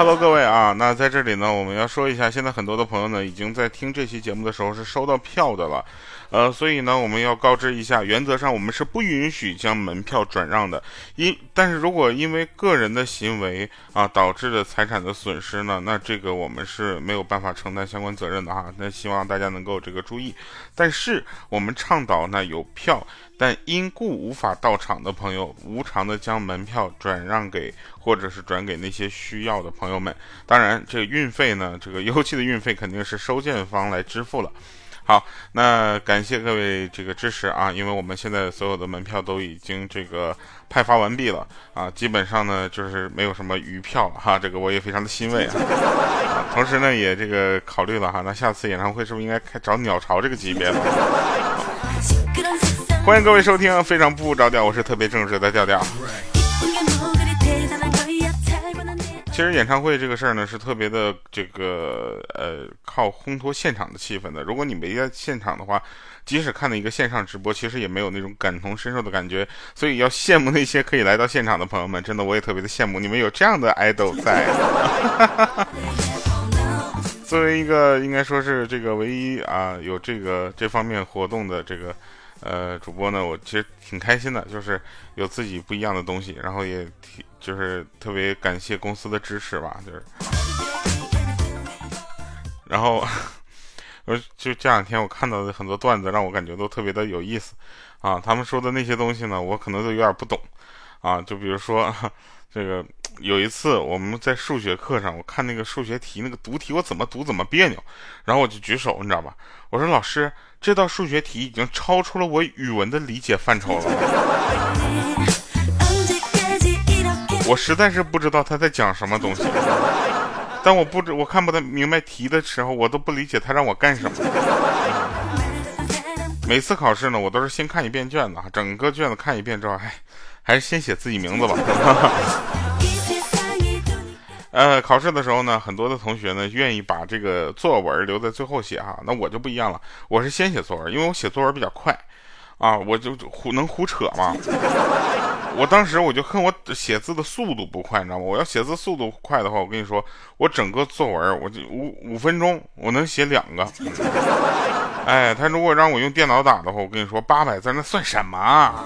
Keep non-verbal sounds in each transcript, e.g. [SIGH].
，Hello，各位啊，那在这里呢，我们要说一下，现在很多的朋友呢，已经在听这期节目的时候是收到票的了。呃，所以呢，我们要告知一下，原则上我们是不允许将门票转让的。因但是如果因为个人的行为啊导致的财产的损失呢，那这个我们是没有办法承担相关责任的哈。那希望大家能够这个注意。但是我们倡导呢，有票但因故无法到场的朋友，无偿的将门票转让给或者是转给那些需要的朋友们。当然，这个运费呢，这个 [LAUGHS] 邮寄的运费肯定是收件方来支付了。好，那感谢各位这个支持啊，因为我们现在所有的门票都已经这个派发完毕了啊，基本上呢就是没有什么余票哈，这个我也非常的欣慰啊。同时呢也这个考虑了哈，那下次演唱会是不是应该开找鸟巢这个级别的？欢迎各位收听，非常不着调，我是特别正直的调调。其实演唱会这个事儿呢，是特别的这个呃，靠烘托现场的气氛的。如果你没在现场的话，即使看了一个线上直播，其实也没有那种感同身受的感觉。所以要羡慕那些可以来到现场的朋友们，真的我也特别的羡慕你们有这样的爱豆在。[LAUGHS] 作为一个应该说是这个唯一啊有这个这方面活动的这个。呃，主播呢，我其实挺开心的，就是有自己不一样的东西，然后也挺就是特别感谢公司的支持吧，就是，然后我就这两天我看到的很多段子，让我感觉都特别的有意思啊。他们说的那些东西呢，我可能都有点不懂啊。就比如说这个有一次我们在数学课上，我看那个数学题那个读题，我怎么读怎么别扭，然后我就举手，你知道吧？我说老师。这道数学题已经超出了我语文的理解范畴了，我实在是不知道他在讲什么东西。但我不知我看不太明白题的时候，我都不理解他让我干什么。每次考试呢，我都是先看一遍卷子，整个卷子看一遍之后，哎，还是先写自己名字吧。呃，考试的时候呢，很多的同学呢愿意把这个作文留在最后写哈，那我就不一样了，我是先写作文，因为我写作文比较快，啊，我就胡能胡扯嘛。我当时我就恨我写字的速度不快，你知道吗？我要写字速度快的话，我跟你说，我整个作文我就五五分钟我能写两个。哎，他如果让我用电脑打的话，我跟你说八百字那算什么？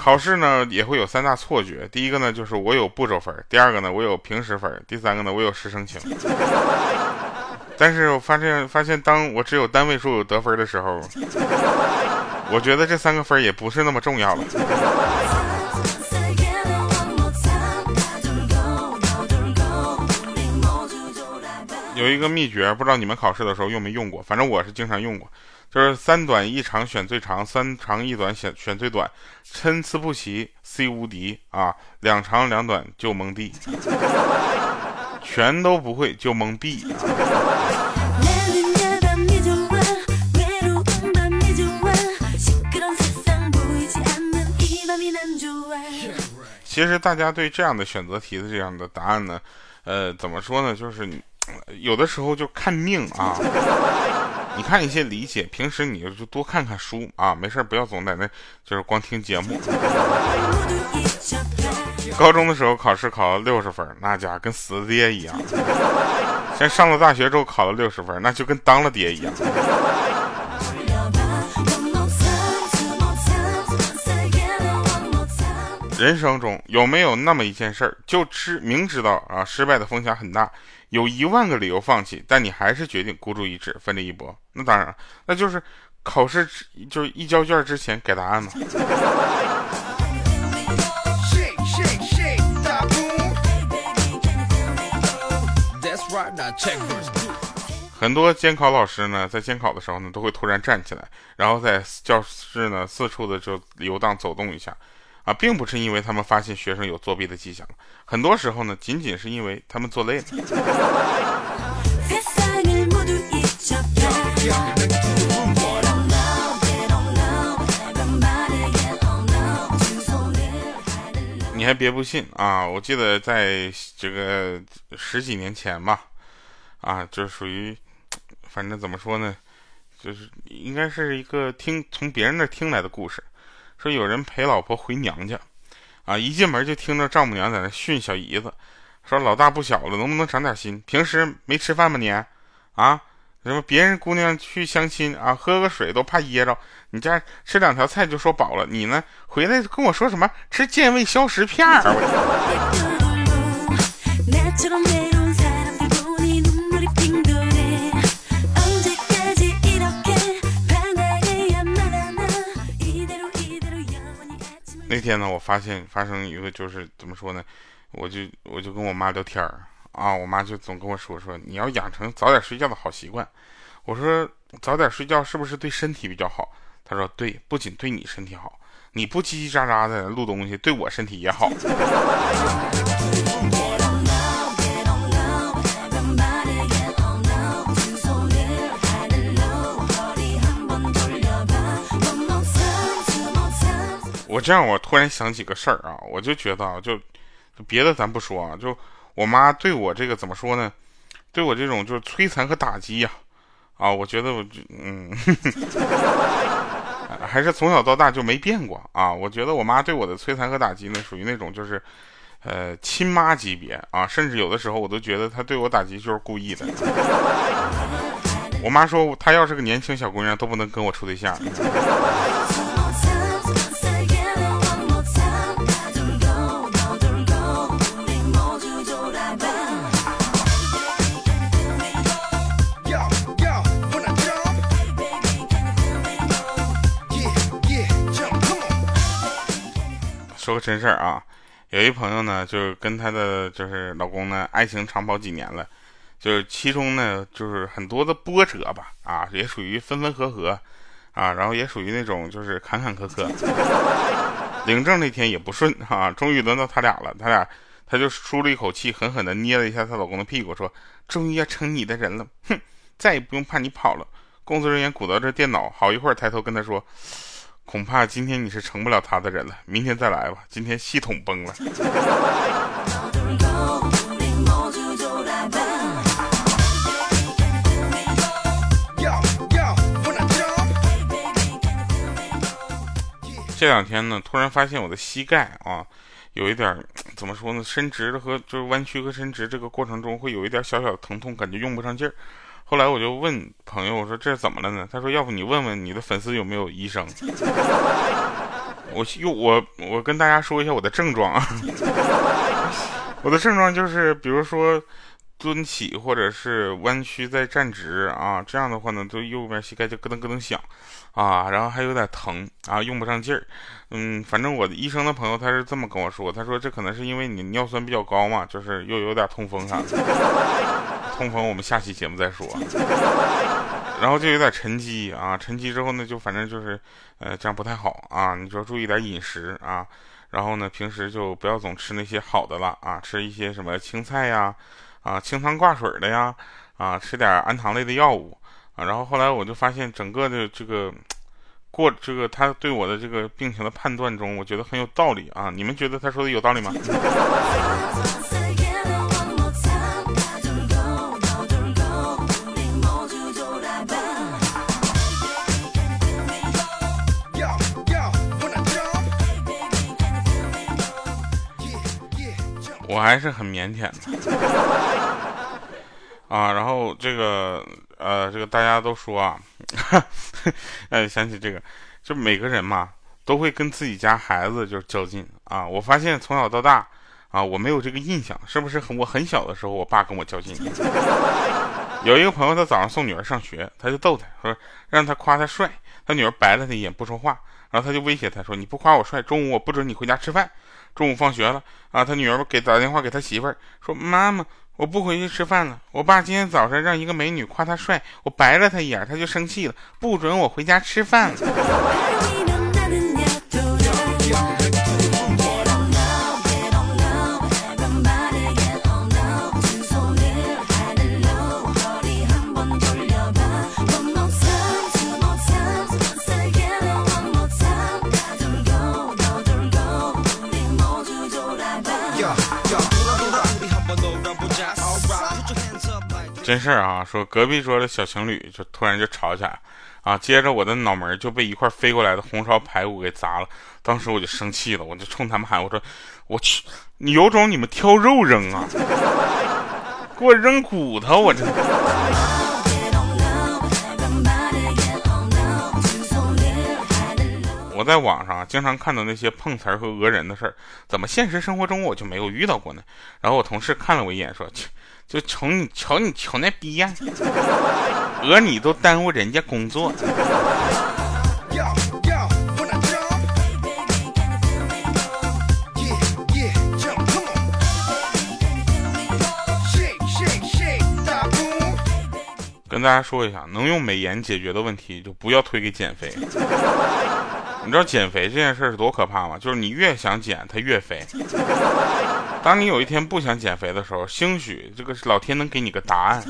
考试呢也会有三大错觉，第一个呢就是我有步骤分，第二个呢我有平时分，第三个呢我有师生情。但是我发现发现当我只有单位数得分的时候，我觉得这三个分也不是那么重要了。有一个秘诀，不知道你们考试的时候用没用过，反正我是经常用过。就是三短一长选最长，三长一短选选最短，参差不齐 C 无敌啊！两长两短就蒙 D，全都不会就蒙 B。其实大家对这样的选择题的这样的答案呢，呃，怎么说呢？就是有的时候就看命啊。你看一些理解，平时你就多看看书啊，没事不要总在那，就是光听节目。高中的时候考试考了六十分，那家跟死爹一样；现在上了大学之后考了六十分，那就跟当了爹一样。人生中有没有那么一件事儿，就知明知道啊失败的风险很大，有一万个理由放弃，但你还是决定孤注一掷，奋力一搏？那当然，那就是考试就是一交卷之前改答案嘛。很多监考老师呢，在监考的时候呢，都会突然站起来，然后在教室呢四处的就游荡走动一下。啊，并不是因为他们发现学生有作弊的迹象，很多时候呢，仅仅是因为他们做累了。你还别不信啊！我记得在这个十几年前吧，啊，就属于，反正怎么说呢，就是应该是一个听从别人那听来的故事。说有人陪老婆回娘家，啊，一进门就听着丈母娘在那训小姨子，说老大不小了，能不能长点心？平时没吃饭吧你？啊，什么别人姑娘去相亲啊，喝个水都怕噎着，你家吃两条菜就说饱了，你呢回来跟我说什么吃健胃消食片儿？[LAUGHS] [LAUGHS] 那天呢，我发现发生一个就是怎么说呢，我就我就跟我妈聊天儿啊，我妈就总跟我说说你要养成早点睡觉的好习惯。我说早点睡觉是不是对身体比较好？她说对，不仅对你身体好，你不叽叽喳喳的录东西，对我身体也好。[LAUGHS] 这样，我突然想起个事儿啊，我就觉得啊，就别的咱不说啊，就我妈对我这个怎么说呢？对我这种就是摧残和打击呀，啊，我觉得我嗯，[LAUGHS] 还是从小到大就没变过啊。我觉得我妈对我的摧残和打击呢，属于那种就是呃亲妈级别啊，甚至有的时候我都觉得她对我打击就是故意的。[LAUGHS] 我妈说她要是个年轻小姑娘都不能跟我处对象。说个真事儿啊，有一朋友呢，就是跟她的就是老公呢，爱情长跑几年了，就是其中呢，就是很多的波折吧，啊，也属于分分合合，啊，然后也属于那种就是坎坎坷坷。领证那天也不顺啊，终于轮到他俩了，他俩他就舒了一口气，狠狠的捏了一下她老公的屁股，说：“终于要成你的人了，哼，再也不用怕你跑了。”工作人员鼓捣着电脑，好一会儿抬头跟他说。恐怕今天你是成不了他的人了，明天再来吧。今天系统崩了。这两天呢，突然发现我的膝盖啊，有一点怎么说呢？伸直和就是弯曲和伸直这个过程中会有一点小小疼痛，感觉用不上劲儿。后来我就问朋友，我说这是怎么了呢？他说，要不你问问你的粉丝有没有医生。我又我我跟大家说一下我的症状啊，[LAUGHS] 我的症状就是，比如说蹲起或者是弯曲再站直啊，这样的话呢，就右边膝盖就咯噔咯噔响啊，然后还有点疼啊，用不上劲儿。嗯，反正我的医生的朋友他是这么跟我说，他说这可能是因为你尿酸比较高嘛，就是又有点痛风啥的。痛风，我们下期节目再说。[LAUGHS] 然后就有点沉积啊，沉积之后呢，就反正就是，呃，这样不太好啊。你就注意点饮食啊。然后呢，平时就不要总吃那些好的了啊，吃一些什么青菜呀，啊清汤挂水的呀，啊，吃点氨糖类的药物啊。然后后来我就发现，整个的这个过这个他对我的这个病情的判断中，我觉得很有道理啊。你们觉得他说的有道理吗？[LAUGHS] 我还是很腼腆的啊，然后这个呃，这个大家都说啊，[LAUGHS] 哎，想起这个，就每个人嘛，都会跟自己家孩子就是较劲啊。我发现从小到大啊，我没有这个印象，是不是？我很小的时候，我爸跟我较劲。[LAUGHS] 有一个朋友，他早上送女儿上学，他就逗他说，让他夸他帅，他女儿白了他一眼，不说话，然后他就威胁他说，你不夸我帅，中午我不准你回家吃饭。中午放学了啊，他女儿给打电话给他媳妇儿说：“妈妈，我不回去吃饭了。我爸今天早上让一个美女夸他帅，我白了他一眼，他就生气了，不准我回家吃饭。[LAUGHS] ”了事啊，说隔壁桌的小情侣就突然就吵起来，啊，接着我的脑门就被一块飞过来的红烧排骨给砸了。当时我就生气了，我就冲他们喊：“我说，我去，你有种你们挑肉扔啊，给我扔骨头！我这。”我在网上经常看到那些碰瓷儿和讹人的事儿，怎么现实生活中我就没有遇到过呢？然后我同事看了我一眼，说：“切，就瞅你瞅你瞅那逼样，讹你都耽误人家工作。”跟大家说一下，能用美颜解决的问题，就不要推给减肥。你知道减肥这件事是多可怕吗？就是你越想减，它越肥。当你有一天不想减肥的时候，兴许这个老天能给你个答案。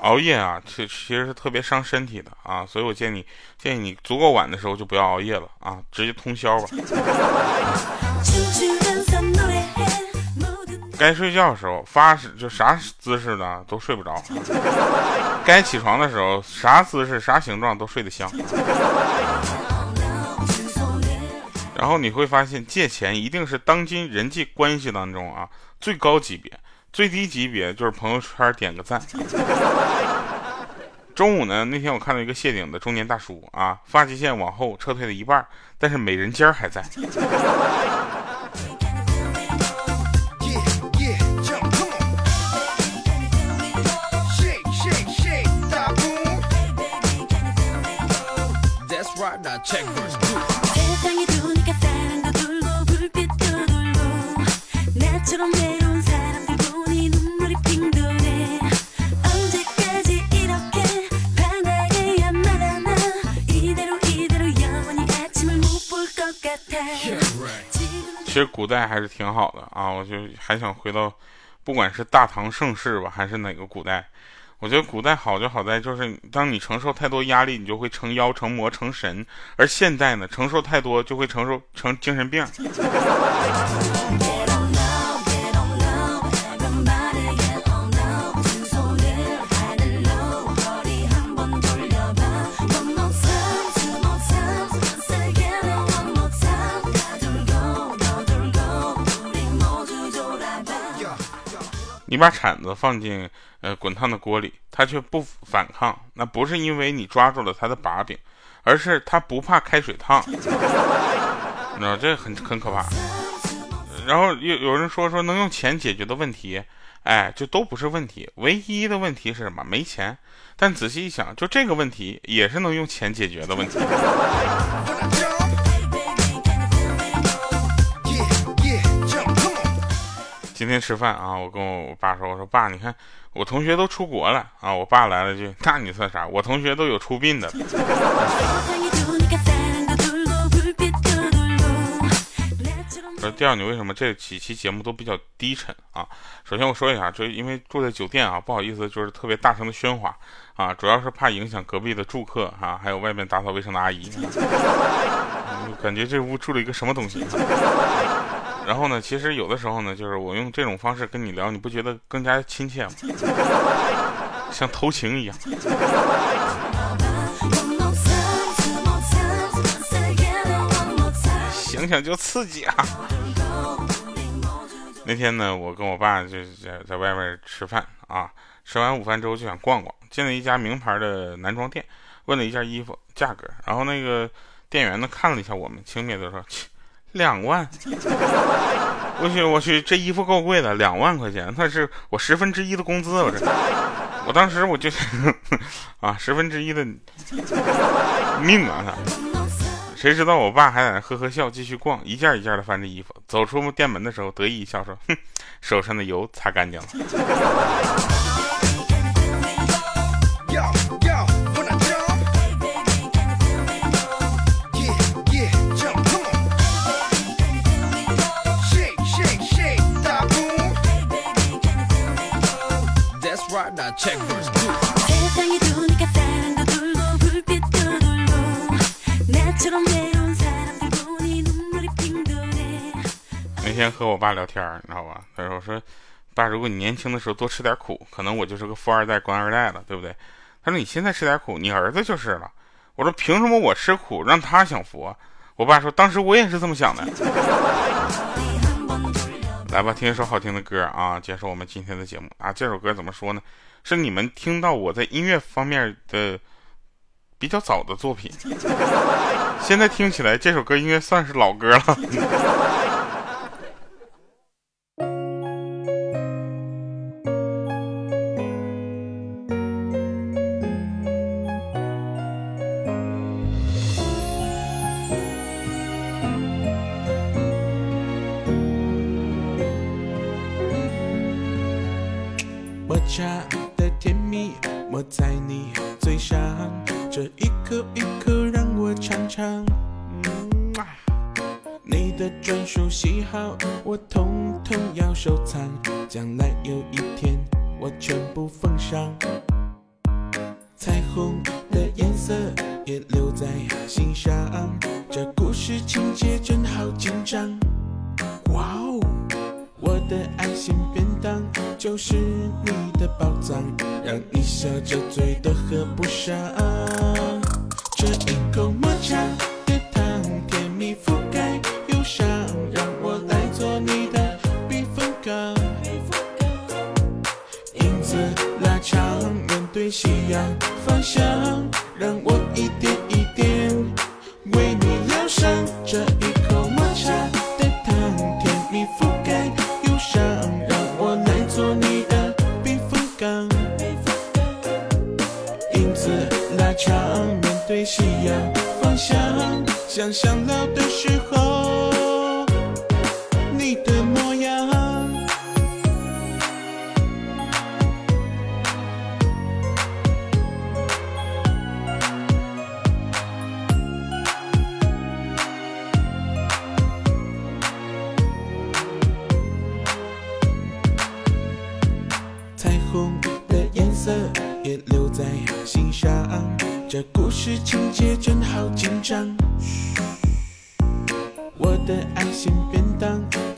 熬夜啊，其其实是特别伤身体的啊，所以我建议你建议你足够晚的时候就不要熬夜了啊，直接通宵吧。[LAUGHS] 该睡觉的时候发就啥姿势呢都睡不着，该起床的时候啥姿势啥形状都睡得香。然后你会发现借钱一定是当今人际关系当中啊最高级别，最低级别就是朋友圈点个赞。中午呢那天我看到一个谢顶的中年大叔啊，发际线往后撤退了一半，但是美人尖还在。其实古代还是挺好的啊，我就还想回到，不管是大唐盛世吧，还是哪个古代。我觉得古代好就好在，就是当你承受太多压力，你就会成妖、成魔、成神；而现代呢，承受太多就会承受成精神病。把铲子放进呃滚烫的锅里，它却不反抗，那不是因为你抓住了它的把柄，而是它不怕开水烫。[LAUGHS] 你知道这很很可怕。然后有有人说说能用钱解决的问题，哎，就都不是问题。唯一的问题是什么？没钱。但仔细一想，就这个问题也是能用钱解决的问题。今天吃饭啊，我跟我爸说，我说爸，你看我同学都出国了啊。我爸来了句，那你算啥？我同学都有出殡的。我说第二，你为什么这几期节目都比较低沉啊？首先我说一下，就因为住在酒店啊，不好意思，就是特别大声的喧哗啊，主要是怕影响隔壁的住客啊，还有外面打扫卫生的阿姨。[LAUGHS] 感觉这屋住了一个什么东西？然后呢，其实有的时候呢，就是我用这种方式跟你聊，你不觉得更加亲切吗？[LAUGHS] 像偷情一样。想想就刺激啊！那天呢，我跟我爸就在在外面吃饭啊，吃完午饭之后就想逛逛，进了一家名牌的男装店，问了一件衣服价格，然后那个店员呢看了一下我们，轻蔑的说。两万，我去我去，这衣服够贵的，两万块钱，那是我十分之一的工资，我这，我当时我就，啊，十分之一的命啊！他谁知道我爸还在那呵呵笑，继续逛，一件一件的翻着衣服，走出店门的时候得意一笑说：“哼，手上的油擦干净了。”那天和我爸聊天，你知道吧？他说：“我说爸，如果你年轻的时候多吃点苦，可能我就是个富二代、官二代了，对不对？”他说：“你现在吃点苦，你儿子就是了。”我说：“凭什么我吃苦让他享福啊？”我爸说：“当时我也是这么想的。”来吧，听一首好听的歌啊，结束我们今天的节目啊。这首歌怎么说呢？是你们听到我在音乐方面的比较早的作品。现在听起来这首歌应该算是老歌了。茶的甜蜜抹在你嘴上，这一口一口让我尝尝。你的专属喜好我统统要收藏，将来有一天我全部奉上。就是你的宝藏，让你笑着嘴都合不上。这一口抹茶的糖，甜蜜覆盖忧伤，让我来做你的避风港。影子拉长，面对夕阳方向，让我一点方向，想想老的时候你的模样。彩虹的颜色也留在心上，这故事情节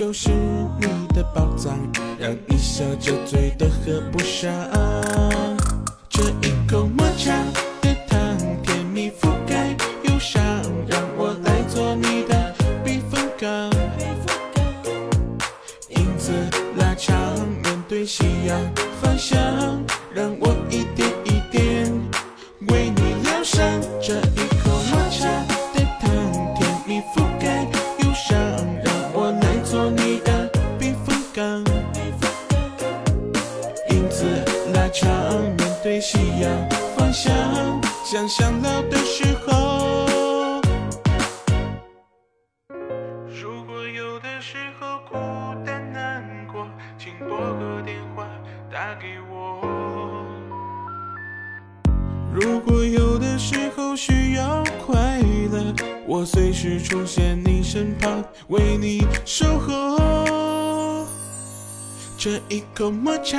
就是你的宝藏，让你笑着醉的喝不上。这一口抹茶的糖，甜蜜覆盖忧伤，让我来做你的避风港。影子拉长，面对夕阳方向，让我。一想想老的时候。如果有的时候孤单难过，请拨个电话打给我。如果有的时候需要快乐，我随时出现你身旁，为你守候。这一口抹茶